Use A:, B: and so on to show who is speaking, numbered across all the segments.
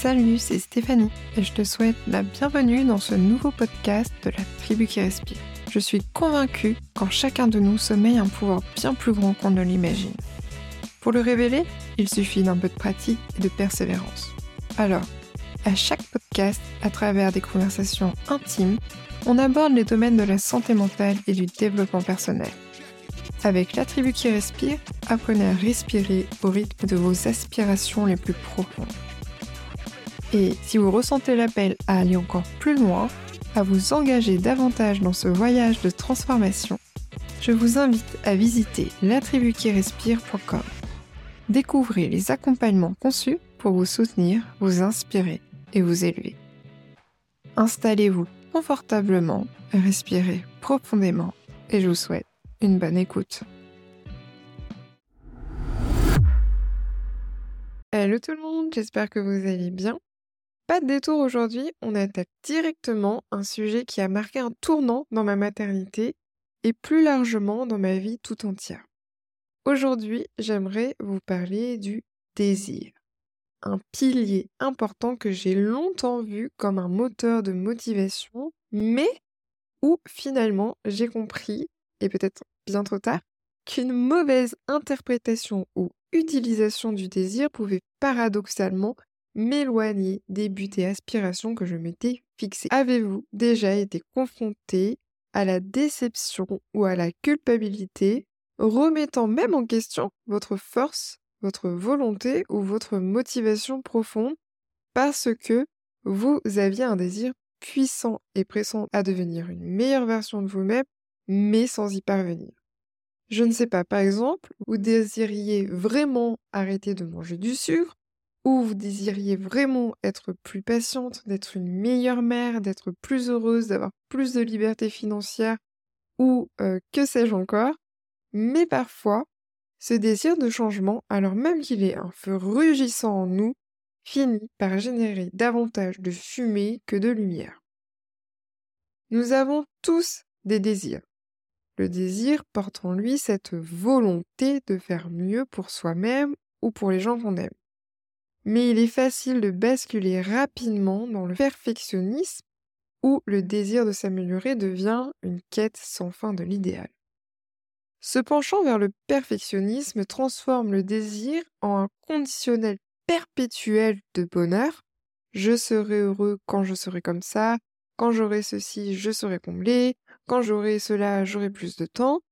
A: Salut, c'est Stéphanie et je te souhaite la bienvenue dans ce nouveau podcast de la tribu qui respire. Je suis convaincue qu'en chacun de nous sommeille un pouvoir bien plus grand qu'on ne l'imagine. Pour le révéler, il suffit d'un peu de pratique et de persévérance. Alors, à chaque podcast, à travers des conversations intimes, on aborde les domaines de la santé mentale et du développement personnel. Avec la tribu qui respire, apprenez à respirer au rythme de vos aspirations les plus profondes. Et si vous ressentez l'appel à aller encore plus loin, à vous engager davantage dans ce voyage de transformation, je vous invite à visiter latribuquirespire.com. Découvrez les accompagnements conçus pour vous soutenir, vous inspirer et vous élever. Installez-vous confortablement, respirez profondément et je vous souhaite une bonne écoute. Hello tout le monde, j'espère que vous allez bien. Pas de détour aujourd'hui, on attaque directement un sujet qui a marqué un tournant dans ma maternité et plus largement dans ma vie tout entière. Aujourd'hui, j'aimerais vous parler du désir, un pilier important que j'ai longtemps vu comme un moteur de motivation, mais où finalement j'ai compris, et peut-être bien trop tard, qu'une mauvaise interprétation ou utilisation du désir pouvait paradoxalement m'éloigner des buts et aspirations que je m'étais fixés. Avez-vous déjà été confronté à la déception ou à la culpabilité, remettant même en question votre force, votre volonté ou votre motivation profonde parce que vous aviez un désir puissant et pressant à devenir une meilleure version de vous-même, mais sans y parvenir? Je ne sais pas, par exemple, vous désiriez vraiment arrêter de manger du sucre, ou vous désiriez vraiment être plus patiente, d'être une meilleure mère, d'être plus heureuse, d'avoir plus de liberté financière, ou euh, que sais-je encore, mais parfois, ce désir de changement, alors même qu'il est un feu rugissant en nous, finit par générer davantage de fumée que de lumière. Nous avons tous des désirs. Le désir porte en lui cette volonté de faire mieux pour soi-même ou pour les gens qu'on aime mais il est facile de basculer rapidement dans le perfectionnisme où le désir de s'améliorer devient une quête sans fin de l'idéal. Ce penchant vers le perfectionnisme transforme le désir en un conditionnel perpétuel de bonheur. Je serai heureux quand je serai comme ça, quand j'aurai ceci, je serai comblé, quand j'aurai cela, j'aurai plus de temps.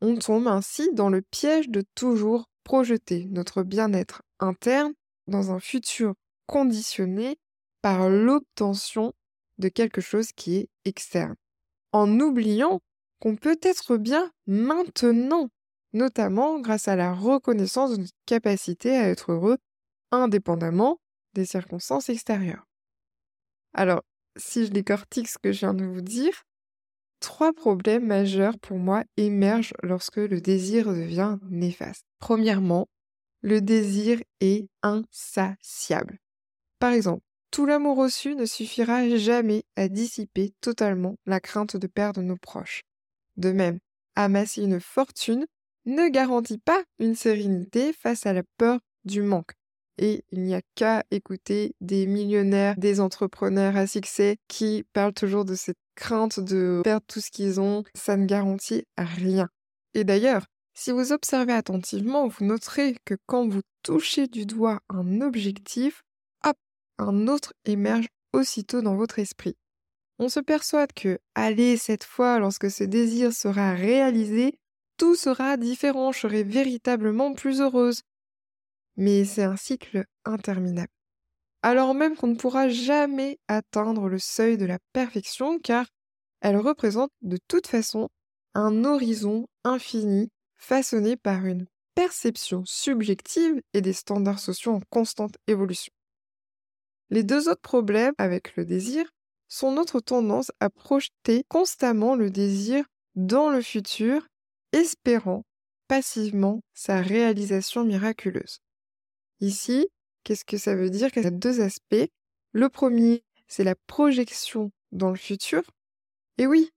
A: On tombe ainsi dans le piège de toujours projeter notre bien-être interne dans un futur conditionné par l'obtention de quelque chose qui est externe, en oubliant qu'on peut être bien maintenant, notamment grâce à la reconnaissance de notre capacité à être heureux indépendamment des circonstances extérieures. Alors, si je décortique ce que je viens de vous dire, trois problèmes majeurs pour moi émergent lorsque le désir devient néfaste. Premièrement, le désir est insatiable. Par exemple, tout l'amour reçu ne suffira jamais à dissiper totalement la crainte de perdre nos proches. De même, amasser une fortune ne garantit pas une sérénité face à la peur du manque. Et il n'y a qu'à écouter des millionnaires, des entrepreneurs à succès qui parlent toujours de cette crainte de perdre tout ce qu'ils ont. Ça ne garantit rien. Et d'ailleurs, si vous observez attentivement, vous noterez que quand vous touchez du doigt un objectif, hop, un autre émerge aussitôt dans votre esprit. On se persuade que, allez, cette fois, lorsque ce désir sera réalisé, tout sera différent, je serai véritablement plus heureuse. Mais c'est un cycle interminable. Alors même qu'on ne pourra jamais atteindre le seuil de la perfection car elle représente de toute façon un horizon infini façonné par une perception subjective et des standards sociaux en constante évolution. Les deux autres problèmes avec le désir sont notre tendance à projeter constamment le désir dans le futur, espérant passivement sa réalisation miraculeuse. Ici, qu'est-ce que ça veut dire? Il y a deux aspects? Le premier, c'est la projection dans le futur. Et oui,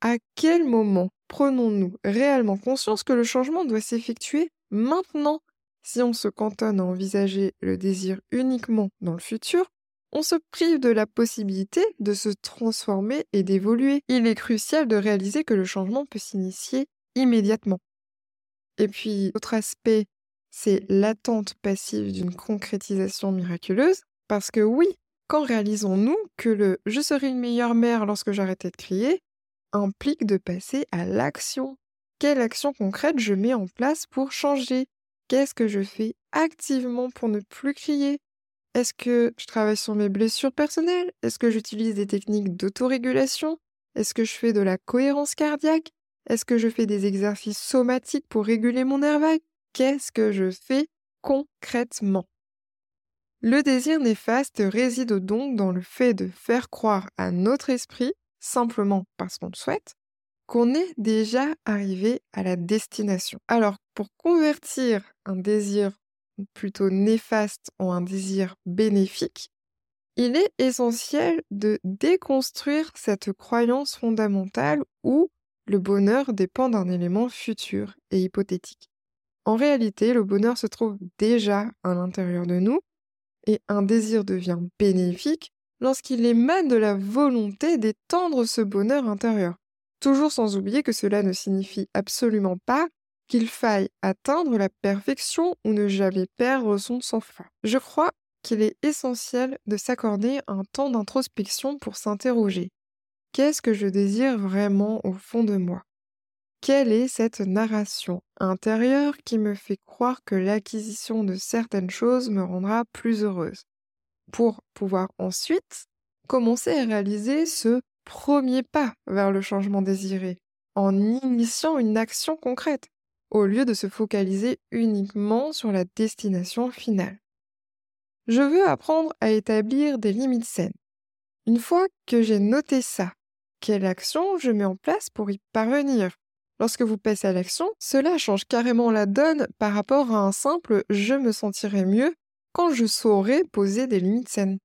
A: à quel moment prenons-nous réellement conscience que le changement doit s'effectuer maintenant? Si on se cantonne à envisager le désir uniquement dans le futur, on se prive de la possibilité de se transformer et d'évoluer. Il est crucial de réaliser que le changement peut s'initier immédiatement. Et puis, autre aspect, c'est l'attente passive d'une concrétisation miraculeuse, parce que oui, quand réalisons-nous que le je serai une meilleure mère lorsque j'arrêtais de crier implique de passer à l'action. Quelle action concrète je mets en place pour changer? Qu'est-ce que je fais activement pour ne plus crier? Est-ce que je travaille sur mes blessures personnelles? Est-ce que j'utilise des techniques d'autorégulation? Est-ce que je fais de la cohérence cardiaque? Est-ce que je fais des exercices somatiques pour réguler mon nerf vague? Qu'est-ce que je fais concrètement? Le désir néfaste réside donc dans le fait de faire croire à notre esprit, simplement parce qu'on le souhaite, qu'on est déjà arrivé à la destination. Alors, pour convertir un désir plutôt néfaste en un désir bénéfique, il est essentiel de déconstruire cette croyance fondamentale où le bonheur dépend d'un élément futur et hypothétique. En réalité, le bonheur se trouve déjà à l'intérieur de nous et un désir devient bénéfique lorsqu'il émane de la volonté d'étendre ce bonheur intérieur. Toujours sans oublier que cela ne signifie absolument pas qu'il faille atteindre la perfection ou ne jamais perdre son sang-froid. Je crois qu'il est essentiel de s'accorder un temps d'introspection pour s'interroger. Qu'est-ce que je désire vraiment au fond de moi? Quelle est cette narration intérieure qui me fait croire que l'acquisition de certaines choses me rendra plus heureuse? Pour pouvoir ensuite commencer à réaliser ce premier pas vers le changement désiré, en initiant une action concrète, au lieu de se focaliser uniquement sur la destination finale. Je veux apprendre à établir des limites saines. Une fois que j'ai noté ça, quelle action je mets en place pour y parvenir? Lorsque vous passez à l'action, cela change carrément la donne par rapport à un simple je me sentirai mieux quand je saurai poser des limites saines.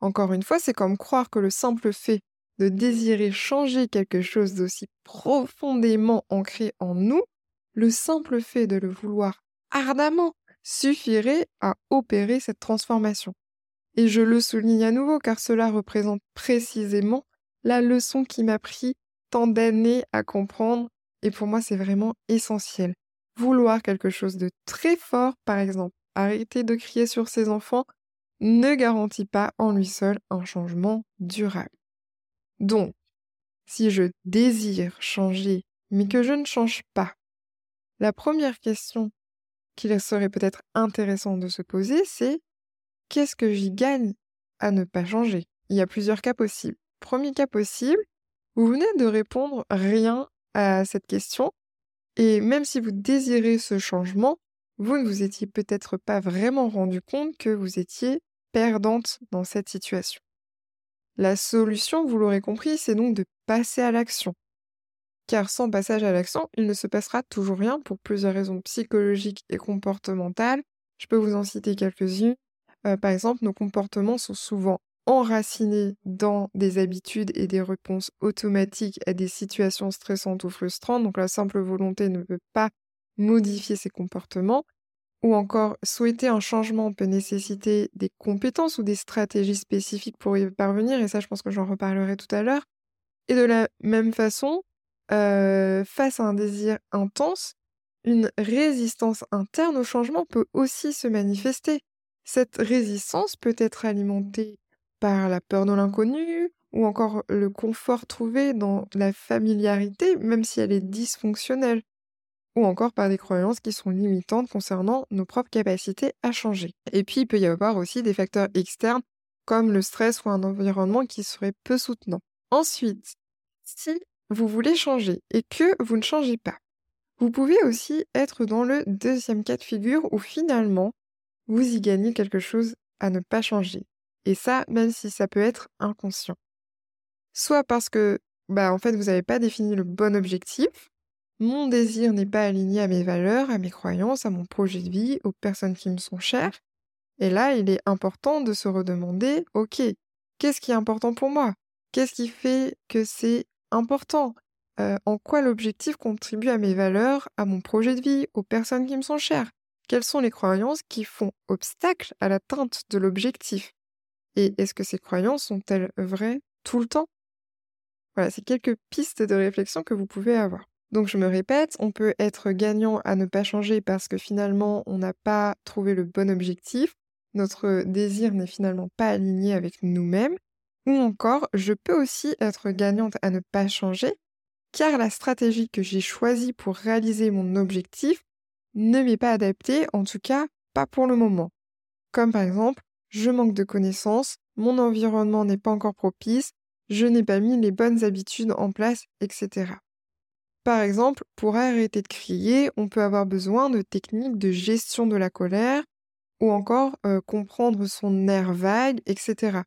A: Encore une fois, c'est comme croire que le simple fait de désirer changer quelque chose d'aussi profondément ancré en nous, le simple fait de le vouloir ardemment suffirait à opérer cette transformation. Et je le souligne à nouveau car cela représente précisément la leçon qui m'a pris tant d'années à comprendre et pour moi c'est vraiment essentiel. Vouloir quelque chose de très fort, par exemple, arrêter de crier sur ses enfants, ne garantit pas en lui seul un changement durable. Donc, si je désire changer, mais que je ne change pas, la première question qu'il serait peut-être intéressant de se poser, c'est qu'est-ce que j'y gagne à ne pas changer? Il y a plusieurs cas possibles. Premier cas possible, vous venez de répondre rien à cette question, et même si vous désirez ce changement, vous ne vous étiez peut-être pas vraiment rendu compte que vous étiez perdante dans cette situation. La solution, vous l'aurez compris, c'est donc de passer à l'action. Car sans passage à l'action, il ne se passera toujours rien pour plusieurs raisons psychologiques et comportementales. Je peux vous en citer quelques-unes. Euh, par exemple, nos comportements sont souvent enracinés dans des habitudes et des réponses automatiques à des situations stressantes ou frustrantes. Donc la simple volonté ne peut pas modifier ces comportements ou encore souhaiter un changement peut nécessiter des compétences ou des stratégies spécifiques pour y parvenir, et ça je pense que j'en reparlerai tout à l'heure. Et de la même façon, euh, face à un désir intense, une résistance interne au changement peut aussi se manifester. Cette résistance peut être alimentée par la peur de l'inconnu ou encore le confort trouvé dans la familiarité, même si elle est dysfonctionnelle ou encore par des croyances qui sont limitantes concernant nos propres capacités à changer. Et puis il peut y avoir aussi des facteurs externes comme le stress ou un environnement qui serait peu soutenant. Ensuite, si vous voulez changer et que vous ne changez pas, vous pouvez aussi être dans le deuxième cas de figure où finalement vous y gagnez quelque chose à ne pas changer. Et ça, même si ça peut être inconscient. Soit parce que, bah, en fait, vous n'avez pas défini le bon objectif, mon désir n'est pas aligné à mes valeurs, à mes croyances, à mon projet de vie, aux personnes qui me sont chères. Et là, il est important de se redemander, ok, qu'est-ce qui est important pour moi? Qu'est-ce qui fait que c'est important? Euh, En quoi l'objectif contribue à mes valeurs, à mon projet de vie, aux personnes qui me sont chères? Quelles sont les croyances qui font obstacle à l'atteinte de l'objectif? Et est-ce que ces croyances sont-elles vraies tout le temps? Voilà, c'est quelques pistes de réflexion que vous pouvez avoir. Donc je me répète, on peut être gagnant à ne pas changer parce que finalement on n'a pas trouvé le bon objectif, notre désir n'est finalement pas aligné avec nous-mêmes, ou encore je peux aussi être gagnante à ne pas changer car la stratégie que j'ai choisie pour réaliser mon objectif ne m'est pas adaptée, en tout cas pas pour le moment. Comme par exemple, je manque de connaissances, mon environnement n'est pas encore propice, je n'ai pas mis les bonnes habitudes en place, etc. Par exemple, pour arrêter de crier, on peut avoir besoin de techniques de gestion de la colère ou encore euh, comprendre son nerf vague, etc.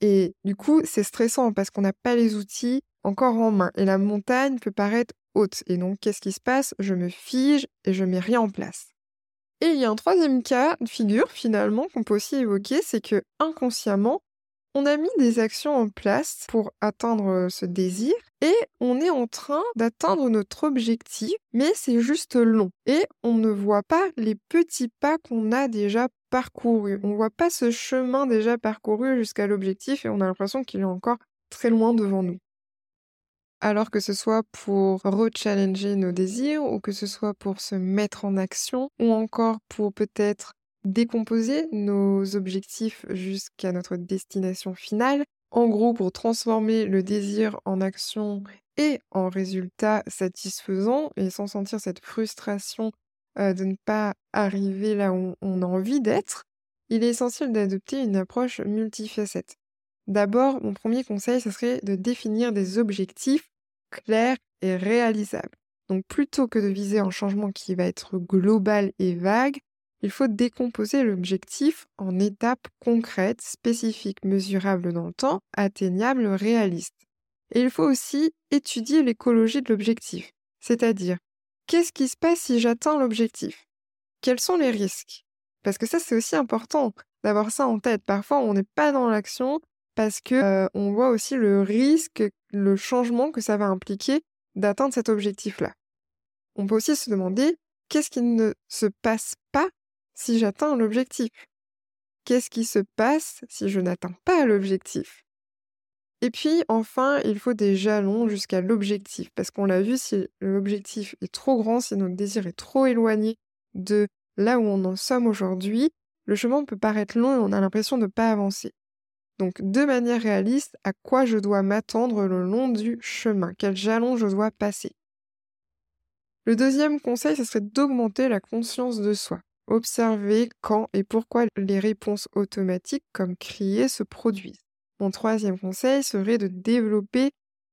A: Et du coup, c'est stressant parce qu'on n'a pas les outils encore en main et la montagne peut paraître haute. Et donc, qu'est-ce qui se passe? Je me fige et je mets rien en place. Et il y a un troisième cas de figure finalement qu'on peut aussi évoquer, c'est que inconsciemment, on a mis des actions en place pour atteindre euh, ce désir et on est en train d'atteindre notre objectif, mais c'est juste long. Et on ne voit pas les petits pas qu'on a déjà parcourus. On ne voit pas ce chemin déjà parcouru jusqu'à l'objectif et on a l'impression qu'il est encore très loin devant nous. Alors que ce soit pour rechallenger nos désirs ou que ce soit pour se mettre en action ou encore pour peut-être décomposer nos objectifs jusqu'à notre destination finale, en gros pour transformer le désir en action et en résultat satisfaisant et sans sentir cette frustration euh, de ne pas arriver là où on a envie d'être, il est essentiel d'adopter une approche multifacette. D'abord, mon premier conseil, ce serait de définir des objectifs clairs et réalisables. Donc plutôt que de viser un changement qui va être global et vague, il faut décomposer l'objectif en étapes concrètes, spécifiques, mesurables dans le temps, atteignables, réalistes. Et il faut aussi étudier l'écologie de l'objectif, c'est-à-dire qu'est-ce qui se passe si j'atteins l'objectif? Quels sont les risques? Parce que ça c'est aussi important d'avoir ça en tête. Parfois on n'est pas dans l'action parce que euh, on voit aussi le risque, le changement que ça va impliquer d'atteindre cet objectif-là. On peut aussi se demander qu'est-ce qui ne se passe pas si j'atteins l'objectif? Qu'est-ce qui se passe si je n'atteins pas l'objectif? Et puis enfin, il faut des jalons jusqu'à l'objectif, parce qu'on l'a vu, si l'objectif est trop grand, si notre désir est trop éloigné de là où on en sommes aujourd'hui, le chemin peut paraître long et on a l'impression de ne pas avancer. Donc, de manière réaliste, à quoi je dois m'attendre le long du chemin? Quel jalon je dois passer? Le deuxième conseil, ce serait d'augmenter la conscience de soi. Observer quand et pourquoi les réponses automatiques comme crier se produisent. Mon troisième conseil serait de développer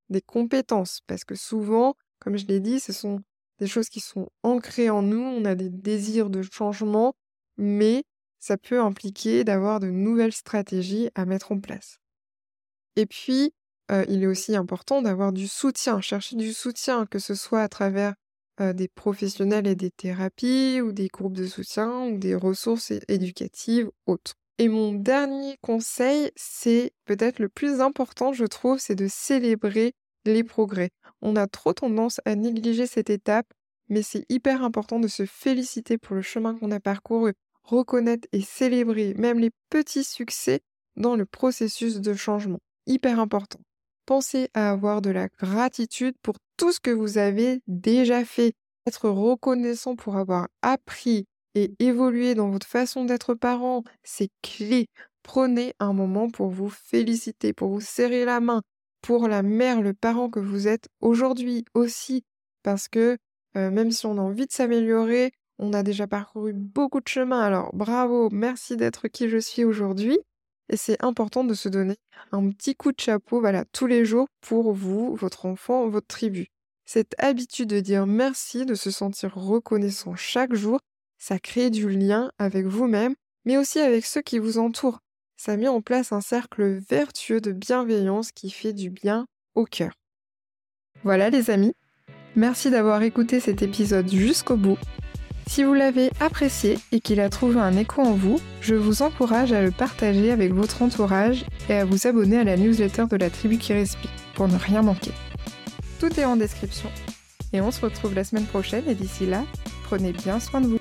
A: des compétences parce que souvent, comme je l'ai dit, ce sont des choses qui sont ancrées en nous, on a des désirs de changement, mais ça peut impliquer d'avoir de nouvelles stratégies à mettre en place. Et puis, euh, il est aussi important d'avoir du soutien, chercher du soutien, que ce soit à travers euh, des professionnels et des thérapies ou des groupes de soutien ou des ressources éducatives autres. Et mon dernier conseil, c'est peut-être le plus important, je trouve, c'est de célébrer les progrès. On a trop tendance à négliger cette étape, mais c'est hyper important de se féliciter pour le chemin qu'on a parcouru, reconnaître et célébrer même les petits succès dans le processus de changement. Hyper important. Pensez à avoir de la gratitude pour tout ce que vous avez déjà fait. Être reconnaissant pour avoir appris et évolué dans votre façon d'être parent, c'est clé. Prenez un moment pour vous féliciter, pour vous serrer la main, pour la mère, le parent que vous êtes aujourd'hui aussi. Parce que euh, même si on a envie de s'améliorer, on a déjà parcouru beaucoup de chemin. Alors bravo, merci d'être qui je suis aujourd'hui. Et c'est important de se donner un petit coup de chapeau, voilà, tous les jours pour vous, votre enfant, votre tribu. Cette habitude de dire merci, de se sentir reconnaissant chaque jour, ça crée du lien avec vous-même, mais aussi avec ceux qui vous entourent. Ça met en place un cercle vertueux de bienveillance qui fait du bien au cœur. Voilà les amis, merci d'avoir écouté cet épisode jusqu'au bout. Si vous l'avez apprécié et qu'il a trouvé un écho en vous, je vous encourage à le partager avec votre entourage et à vous abonner à la newsletter de la tribu qui respire pour ne rien manquer. Tout est en description. Et on se retrouve la semaine prochaine et d'ici là, prenez bien soin de vous.